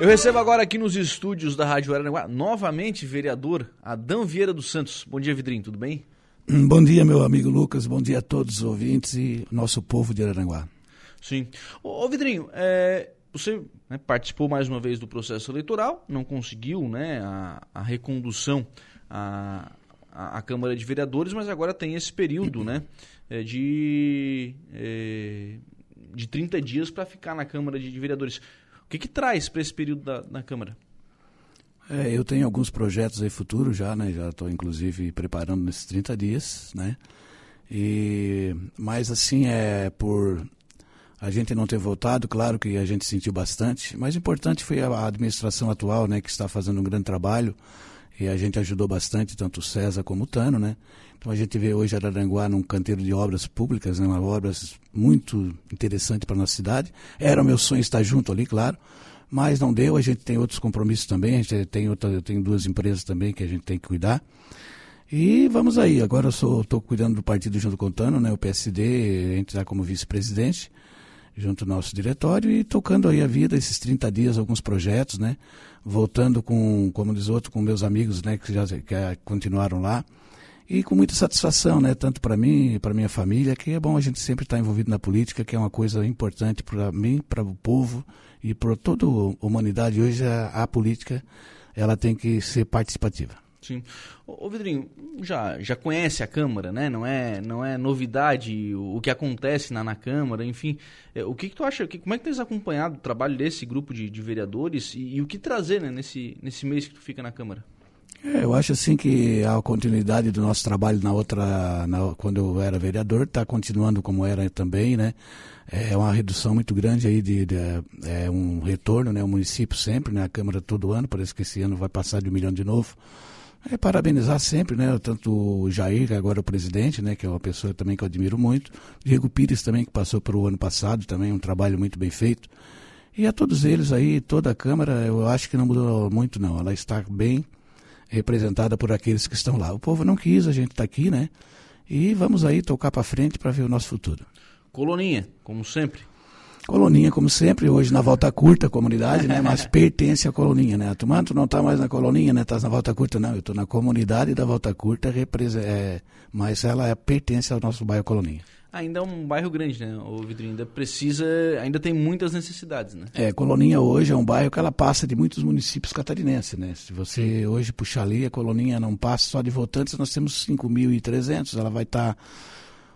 Eu recebo agora aqui nos estúdios da Rádio Aranaguá, novamente, vereador Adão Vieira dos Santos. Bom dia, Vidrinho, tudo bem? Bom dia, meu amigo Lucas, bom dia a todos os ouvintes e nosso povo de Araranguá. Sim. Ô, ô Vidrinho, é, você né, participou mais uma vez do processo eleitoral, não conseguiu né, a, a recondução à, à, Câmara de Vereadores, mas agora tem esse período né, é, de, é, de 30 dias para ficar na Câmara de Vereadores. O que, que traz para esse período da, na Câmara? É, eu tenho alguns projetos aí futuros já, né? Já estou inclusive preparando nesses 30 dias, né? E, mas assim, é por a gente não ter votado, claro que a gente sentiu bastante, mas importante foi a administração atual, né, que está fazendo um grande trabalho e a gente ajudou bastante, tanto o César como o Tano, né? Então a gente vê hoje Araranguá num canteiro de obras públicas, né, uma obras muito interessante para a nossa cidade. Era o meu sonho estar junto ali, claro, mas não deu. A gente tem outros compromissos também. A gente tem outra, eu tenho duas empresas também que a gente tem que cuidar. E vamos aí. Agora eu estou cuidando do partido junto com o Tano, né, o PSD, a gente está como vice-presidente junto ao nosso diretório e tocando aí a vida esses 30 dias, alguns projetos, né? Voltando com, como diz outro, com meus amigos, né, que já que continuaram lá. E com muita satisfação, né, tanto para mim e para minha família, que é bom a gente sempre estar tá envolvido na política, que é uma coisa importante para mim, para o povo e para toda a humanidade. Hoje a, a política, ela tem que ser participativa. Sim. Ô, Vidrinho, já, já conhece a Câmara, né? Não é, não é novidade o, o que acontece na, na Câmara, enfim. É, o que, que tu acha, que, como é que tens acompanhado o trabalho desse grupo de, de vereadores e, e, o que trazer né, nesse, nesse mês que tu fica na Câmara? É, eu acho assim que a continuidade do nosso trabalho na outra, na, quando eu era vereador, está continuando como era também, né? É uma redução muito grande aí de, de é um retorno, né? O município sempre, né? A Câmara todo ano, parece que esse ano vai passar de um milhão de novo. É, parabenizar sempre, né? Tanto o Jair, agora é o presidente, né? Que é uma pessoa também que eu admiro muito. Diego Pires também, que passou para o ano passado, também um trabalho muito bem feito. E a todos eles aí, toda a Câmara, eu acho que não mudou muito, não. Ela está bem representada por aqueles que estão lá. O povo não quis, a gente está aqui, né? E vamos aí tocar para frente para ver o nosso futuro. Coloninha, como sempre. Coloninha, como sempre, hoje na volta curta, comunidade, né? Mas pertence à coloninha, né? Tu, mano, tu não tá mais na coloninha, né? Tá na volta curta, não. Eu tô na comunidade da volta curta, é, mas ela é, pertence ao nosso bairro Coloninha. Ainda é um bairro grande, né? O Vidrinho ainda precisa, ainda tem muitas necessidades, né? É, Coloninha hoje é um bairro que ela passa de muitos municípios catarinenses, né? Se você hoje puxar ali, a Coloninha não passa só de votantes, nós temos 5.300, ela vai estar tá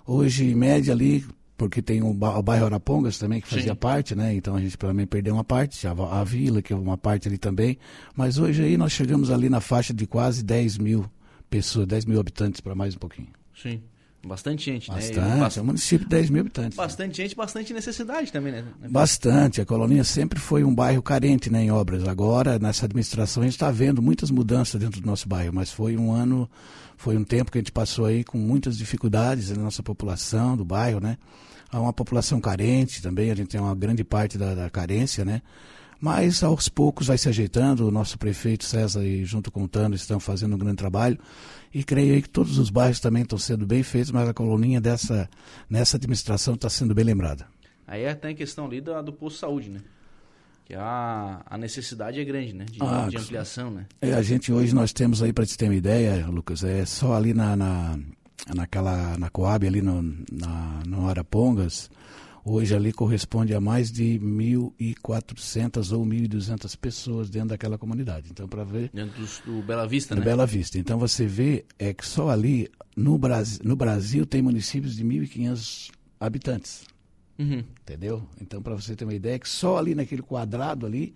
hoje em média ali porque tem o, o bairro Arapongas também, que fazia Sim. parte, né? Então a gente também perdeu uma parte, a, a vila, que é uma parte ali também. Mas hoje aí nós chegamos ali na faixa de quase 10 mil pessoas, 10 mil habitantes para mais um pouquinho. Sim. Bastante gente, bastante, né? Bastante, é um município de 10 mil habitantes. Bastante né? gente, bastante necessidade também, né? Bastante. A Colonia sempre foi um bairro carente né, em obras. Agora, nessa administração, a gente está vendo muitas mudanças dentro do nosso bairro, mas foi um ano, foi um tempo que a gente passou aí com muitas dificuldades na nossa população do bairro, né? Há uma população carente também, a gente tem uma grande parte da, da carência, né? Mas aos poucos vai se ajeitando, o nosso prefeito César e junto com o Tano estão fazendo um grande trabalho e creio aí que todos os bairros também estão sendo bem feitos, mas a coloninha dessa, nessa administração está sendo bem lembrada. Aí é tem a questão ali do, do posto de saúde, né? Que a, a necessidade é grande, né? De, ah, de ampliação, né? É, a gente hoje nós temos aí, para te ter uma ideia, Lucas, é só ali na, na naquela na Coab ali no, na, no Arapongas, hoje ali corresponde a mais de 1.400 ou 1.200 pessoas dentro daquela comunidade. Então, para ver... Dentro do, do, Bela Vista, do né? Bela Vista. Então, você vê é que só ali, no Brasil, no Brasil tem municípios de 1.500 habitantes. Uhum. Entendeu? Então, para você ter uma ideia, é que só ali naquele quadrado ali,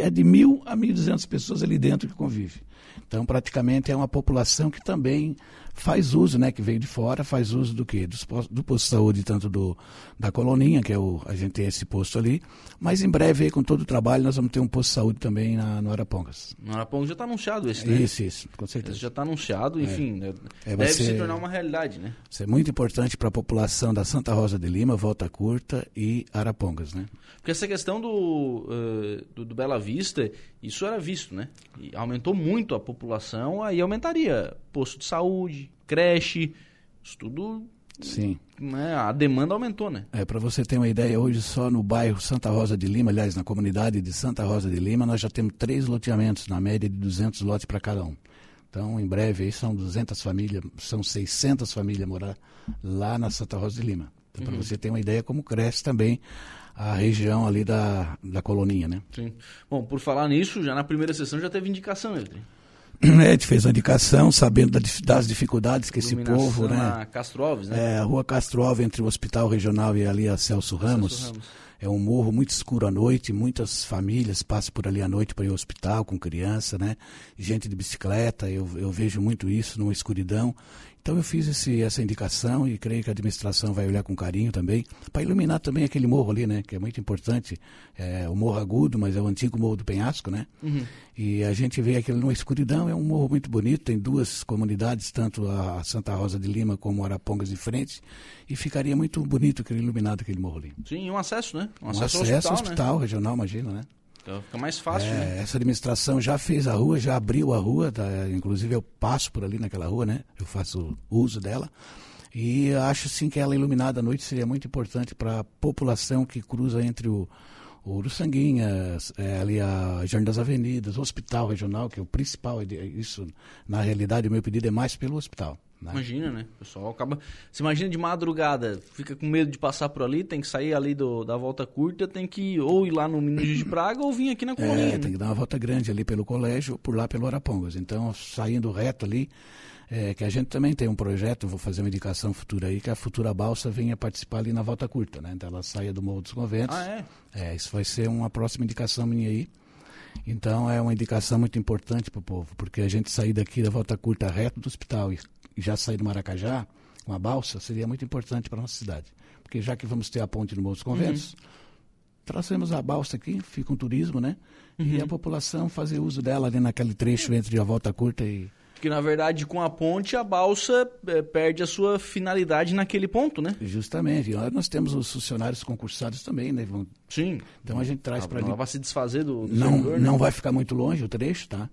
é de mil a mil duzentas pessoas ali dentro que convive. Então, praticamente é uma população que também faz uso, né, que veio de fora, faz uso do quê? Do, do posto de saúde, tanto do, da Coloninha, que é o, a gente tem esse posto ali, mas em breve, aí, com todo o trabalho, nós vamos ter um posto de saúde também na, no Arapongas. No Arapongas já está anunciado esse, né? Isso, isso, com certeza. Esse já está anunciado, enfim, é. é deve ser, se tornar uma realidade, né? Isso é muito importante para a população da Santa Rosa de Lima, Volta Curta e Arapongas, né? Porque essa questão do, uh, do, do Bela Vista, isso era visto, né? E aumentou muito a população, aí aumentaria posto de saúde, creche, isso tudo Sim. Né, a demanda aumentou, né? É, para você ter uma ideia, hoje só no bairro Santa Rosa de Lima, aliás, na comunidade de Santa Rosa de Lima, nós já temos três loteamentos, na média de 200 lotes para cada um. Então, em breve, aí são 200 famílias, são 600 famílias morar lá na Santa Rosa de Lima. Então, para uhum. você ter uma ideia como cresce também a região ali da, da coloninha, né? Sim. Bom, por falar nisso, já na primeira sessão já teve indicação, né, a gente fez a indicação, sabendo das dificuldades que esse povo, né? Castro Alves, né? É, a rua Castro Alves, entre o Hospital Regional e ali a Celso Ramos. Celso Ramos. É um morro muito escuro à noite, muitas famílias passam por ali à noite para ir ao hospital com criança, né? Gente de bicicleta, eu, eu vejo muito isso numa escuridão. Então eu fiz esse, essa indicação e creio que a administração vai olhar com carinho também, para iluminar também aquele morro ali, né? Que é muito importante. É o Morro Agudo, mas é o antigo Morro do Penhasco, né? Uhum. E a gente vê aquilo numa escuridão, é um morro muito bonito, tem duas comunidades, tanto a Santa Rosa de Lima como Arapongas de frente, e ficaria muito bonito aquele iluminado aquele morro ali. Sim, um acesso, né? Um, um acesso, acesso ao hospital, hospital né? regional, imagina, né? Então fica mais fácil, é, né? Essa administração já fez a rua, já abriu a rua, tá? inclusive eu passo por ali naquela rua, né? Eu faço uso dela. E acho sim que ela iluminada à noite seria muito importante para a população que cruza entre o, o Uruçanguinhas, é, ali a Jardim das Avenidas, o Hospital Regional, que é o principal, isso na realidade o meu pedido é mais pelo hospital. Né? Imagina, né? O pessoal acaba. Você imagina de madrugada, fica com medo de passar por ali, tem que sair ali do, da volta curta, tem que ou ir lá no Minas de Praga ou vir aqui na colônia. É, tem que dar uma volta grande ali pelo colégio, por lá pelo Arapongas. Então, saindo reto ali, é, que a gente também tem um projeto, vou fazer uma indicação futura aí, que a futura balsa venha participar ali na volta curta, né? Então ela saia do Morro dos Conventos. Ah, é? É, isso vai ser uma próxima indicação minha aí. Então é uma indicação muito importante para o povo, porque a gente sair daqui da volta curta reto do hospital e já sair do Maracajá com a balsa seria muito importante para a nossa cidade. Porque já que vamos ter a ponte no Morro dos Conventos, uhum. trazemos a balsa aqui, fica um turismo, né? Uhum. E a população fazer uso dela ali naquele trecho entre a volta curta e. Porque, na verdade, com a ponte, a balsa é, perde a sua finalidade naquele ponto, né? Justamente. Nós temos os funcionários concursados também, né? Vão... Sim. Então a gente traz para ali. Não vai se desfazer do, do não, servidor, né? Não vai ficar muito longe o trecho, tá?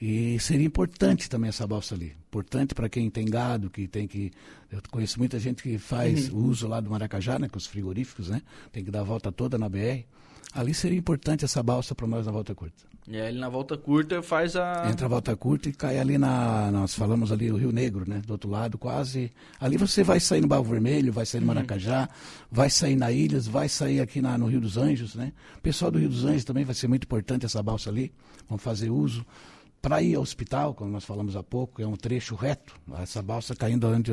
E seria importante também essa balsa ali. Importante para quem tem gado, que tem que. Eu conheço muita gente que faz uhum. uso lá do Maracajá, né? Com os frigoríficos, né? Tem que dar a volta toda na BR. Ali seria importante essa balsa para nós na volta curta. E aí na volta curta faz a. Entra a volta curta e cai ali na. Nós falamos ali o Rio Negro, né? Do outro lado, quase. Ali você vai sair no Barro Vermelho, vai sair no uhum. Maracajá, vai sair na Ilhas, vai sair aqui na, no Rio dos Anjos, né? O pessoal do Rio dos Anjos também vai ser muito importante essa balsa ali. Vamos fazer uso. Para ir ao hospital, como nós falamos há pouco, é um trecho reto. Essa balsa caindo onde,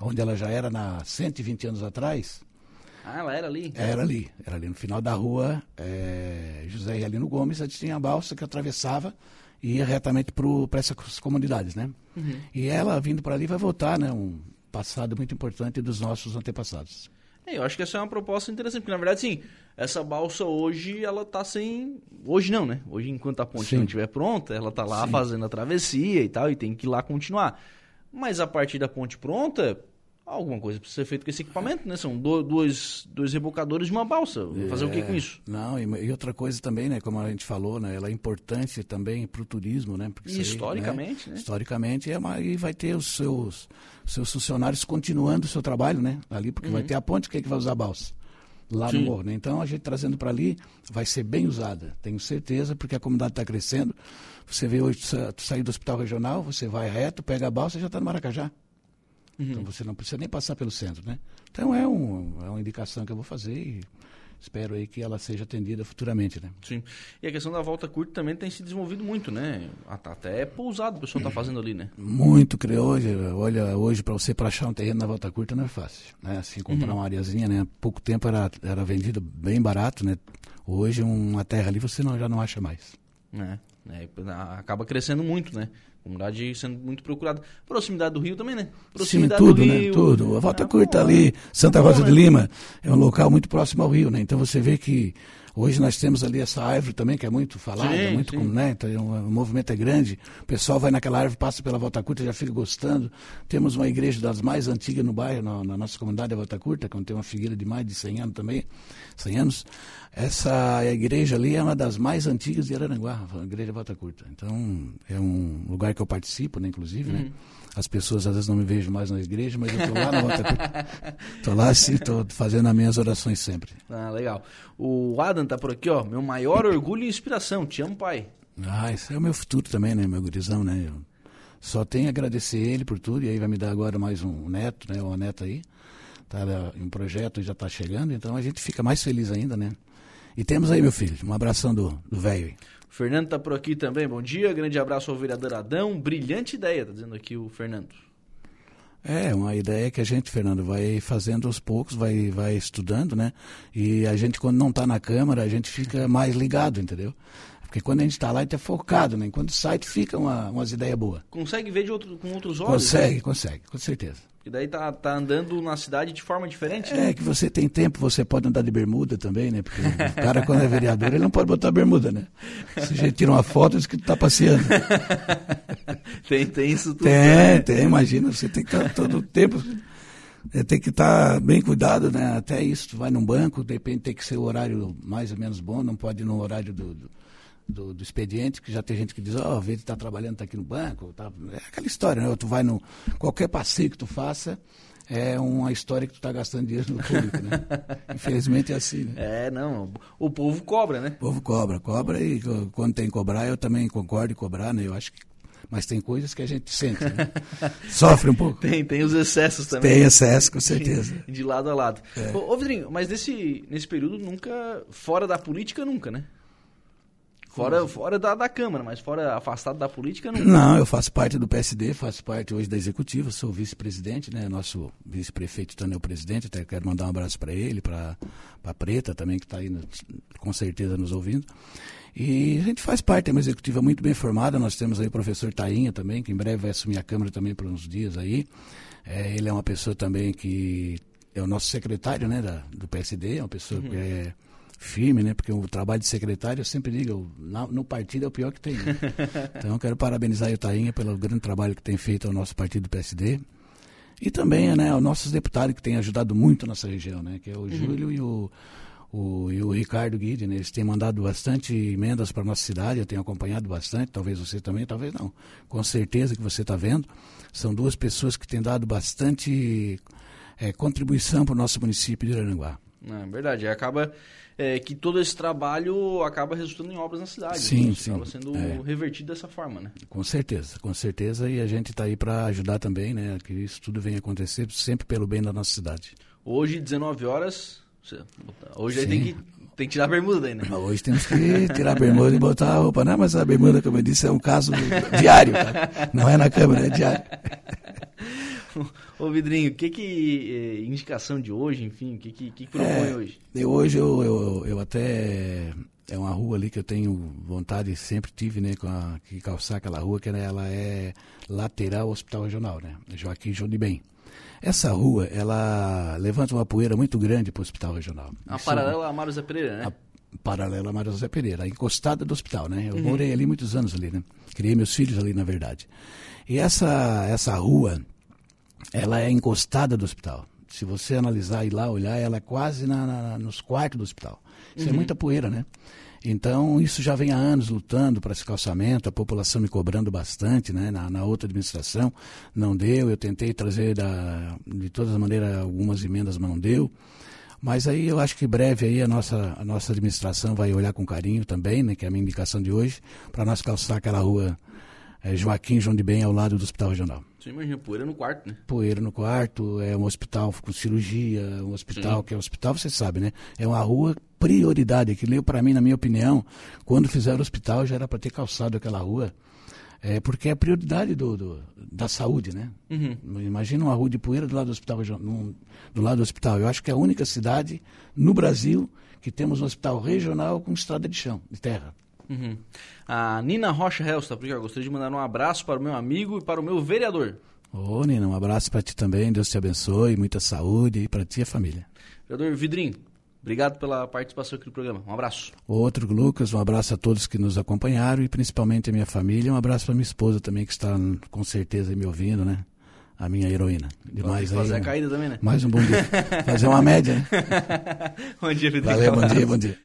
onde ela já era na 120 anos atrás. Ah, ela era ali? Era ali. Era ali no final da rua é, José Realino Gomes. A gente tinha a balsa que atravessava e ia retamente para essas comunidades, né? Uhum. E ela, vindo para ali, vai voltar, né? Um passado muito importante dos nossos antepassados. É, eu acho que essa é uma proposta interessante, porque na verdade, sim, essa balsa hoje, ela tá sem. Hoje não, né? Hoje, enquanto a ponte sim. não estiver pronta, ela tá lá sim. fazendo a travessia e tal, e tem que ir lá continuar. Mas a partir da ponte pronta, alguma coisa precisa ser feita com esse equipamento, né? São do, dois, dois rebocadores de uma balsa. Vou fazer é, o que com é. isso? Não, e, e, outra coisa também, né? Como a gente falou, né? Ela é importante também para o turismo, né? Porque historicamente, né? né? Historicamente, é uma, e vai ter os seus, seus funcionários continuando o seu trabalho, né? Ali, porque uhum. vai ter a ponte, quem é que vai usar a balsa? Lá Sim. no morro, né? Então, a gente trazendo para ali, vai ser bem usada. Tenho certeza, porque a comunidade está crescendo. Você vê hoje, tu sair do hospital regional, você vai reto, pega a balsa e já está no Maracajá. Uhum. Então você não precisa nem passar pelo centro, né? Então é, um, é uma indicação que eu vou fazer e espero aí que ela seja atendida futuramente, né? Sim. E a questão da volta curta também tem se desenvolvido muito, né? Até é pousado o pessoal está fazendo ali, né? Muito, creio. Hoje, olha, hoje para você para achar um terreno na volta curta não é fácil, né? Assim, comprar uhum. uma areazinha, né? Há pouco tempo era, era vendido bem barato, né? Hoje uma terra ali você não, já não acha mais. É, é, acaba crescendo muito, né? Comunidade sendo muito procurada. Proximidade do Rio também, né? Proximidade Sim, tudo, né? Rio, né? Tudo. A Volta ah, Curta ali, Santa Rosa de Lima, é um local muito próximo ao Rio, né? Então você vê que Hoje nós temos ali essa árvore também, que é muito falada, Sim, muito sim. com- né? Então, o movimento é grande. O pessoal vai naquela árvore, passa pela Volta Curta, já fica gostando. Temos uma igreja das mais antigas no bairro, na, na nossa comunidade da Volta Curta, que tem uma figueira de mais de 100 anos também, 100 anos. Essa igreja ali é uma das mais antigas de Araranguá, a igreja Volta Curta. Então, é um lugar que eu participo, né, inclusive, né? As pessoas às vezes não me vejam mais na igreja, mas eu estou lá na Volta Curta. Estou lá sim, estou fazendo as minhas orações sempre. Ah, legal. O Adam tá por aqui, ó. Meu maior orgulho e inspiração. Te amo, pai. Ah, esse é o meu futuro também, né, meu gurizão, né? Eu só tenho a agradecer ele por tudo, e aí vai me dar agora mais um neto, né, uma neta aí. Tá em um projeto já está chegando, então a gente fica mais feliz ainda, né? E temos aí, meu filho, um abração do velho. Fernando tá por aqui também. Bom dia. Grande abraço ao vereador Adão. Brilhante ideia, tá dizendo aqui o Fernando. É, uma ideia que a gente, Fernando, vai fazendo aos poucos, vai, vai estudando, né? E a gente, quando não está na Câmara, a gente fica mais ligado, entendeu? Porque quando a gente está lá, a gente é focado, né? Quando sai, fica uma, umas ideias boas. Consegue ver de outro, com outros olhos? Consegue, né? consegue, com certeza. E daí tá, tá andando na cidade de forma diferente, né? É que você tem tempo, você pode andar de bermuda também, né? Porque o cara, quando é vereador, ele não pode botar bermuda, né? Se a gente tira uma foto, diz que tá passeando. Tem, tem isso tudo. Tem, né? tem, imagina, você tem que estar todo o tempo. é, tem que estar bem cuidado, né? Até isso, tu vai num banco, de repente tem que ser o horário mais ou menos bom, não pode ir no horário do, do, do- do expediente, que já tem gente que diz, ó, oh, vê que tá trabalhando, tá aqui no banco. Tá... É aquela história, né? Tu vai no. Qualquer passeio que tu faça é uma história que tu tá gastando dinheiro no público, né? Infelizmente é assim, né? É, não. O povo cobra, né? O povo cobra, cobra e quando tem que cobrar, eu também concordo em cobrar, né? Eu acho que. Mas tem coisas que a gente sente, né? Sofre um pouco. Tem, tem os excessos também. Tem excesso, com certeza. De lado a lado. É. Ô, ô Vidrinho, mas nesse, nesse período nunca. Fora da política, nunca, né? Fora, fora da, da Câmara, mas fora afastado da política, nunca. Não, eu faço parte do PSD, faço parte hoje da executiva, sou vice-presidente, né? Nosso vice-prefeito também é o presidente, até quero mandar um abraço para ele, para a Preta também, que está aí com certeza nos ouvindo. E a gente faz parte, é uma executiva muito bem formada, nós temos aí o professor Tainha também, que em breve vai assumir a Câmara também por uns dias aí. É, ele é uma pessoa também que é o nosso secretário né, da, do PSD, é uma pessoa que é firme, né? Porque o trabalho de secretário, eu sempre digo, na- no partido é o pior que tem. né? Então eu quero parabenizar o Tainha pelo grande trabalho que tem feito ao nosso partido do PSD. E também né, aos nossos deputados que têm ajudado muito a nossa região, né? Que é o Júlio e o, o, e o Ricardo Guide, né? Eles têm mandado bastante emendas para a nossa cidade, eu tenho acompanhado bastante, talvez você também, talvez não. Com certeza que você está vendo. São duas pessoas que têm dado bastante eh, contribuição para o nosso município de Aranguá. É verdade. Acaba é, que todo esse trabalho acaba resultando em obras na cidade. Sim, né? sim. Acaba sendo É. revertido dessa forma, né? Com certeza, com certeza, e a gente está aí para ajudar também, né? Que isso tudo venha acontecer sempre pelo bem da nossa cidade. Hoje, 19 horas. Hoje aí tem que, tem que tirar a bermuda daí, né? Hoje temos que tirar a bermuda e botar a roupa, não, mas a bermuda, como eu disse, é um caso diário, tá? não é na câmera, é diário. Ô Vidrinho, o que que. eh, indicação de hoje, enfim, o que que, que propõe É. hoje? Eu, hoje eu, eu, eu até. É uma rua ali que eu tenho vontade, sempre tive, né, com a, que calçar aquela rua, que ela é lateral ao Hospital Regional, né? Joaquim João de Bem. Essa rua, ela levanta uma poeira muito grande para o Hospital Regional. A Isso- paralela a Mário Zé Pereira, né? a paralela a Mário José Pereira, encostada do hospital, né? Eu morei ali muitos anos ali, né? Criei meus filhos ali, na verdade. E essa, essa rua, ela é encostada do hospital. Se você analisar e lá olhar, ela é quase na, na- nos quartos do hospital. Isso é muita poeira, né? Então, isso já vem há anos lutando para esse calçamento, a população me cobrando bastante, né? Na, na outra administração, não deu. Eu tentei trazer da, de todas as maneiras algumas emendas, mas não deu. Mas aí eu acho que breve aí a nossa, a nossa administração vai olhar com carinho também, né, que é a minha indicação de hoje, para nós calçar aquela rua eh, Joaquim João de Bem ao lado do Hospital Regional. Você imagina, poeira no quarto, né? Poeira no quarto, é um hospital com cirurgia, um hospital Sim. que é hospital, você sabe, né? É uma rua prioridade. Aquilo, para mim, na minha opinião, quando fizeram o hospital já era para ter calçado aquela rua, é, porque é prioridade do, do- da saúde, né? Uhum. Imagina uma rua de poeira do lado do hospital, regional- num- do lado do hospital. Eu acho que é a única cidade no Brasil que temos um hospital regional com estrada de chão, de terra. Uhum. A Nina Rocha Helst, tá por aqui, ó. Gostaria de mandar um abraço para o meu amigo e para o meu vereador. Ô, Nina, um abraço para ti também, Deus te abençoe, muita saúde e para ti e a família. Vereador Vidrinho, Obrigado pela participação aqui no programa. Um abraço. Outro, Lucas, um abraço a todos que nos acompanharam e principalmente a minha família. Um abraço para minha esposa também, que está com certeza me ouvindo, né? A minha heroína. Demais fazer aí, a caída também, né? Mais um bom dia. Fazer uma média, né? bom dia, Federico. Valeu, bom dia, bom dia.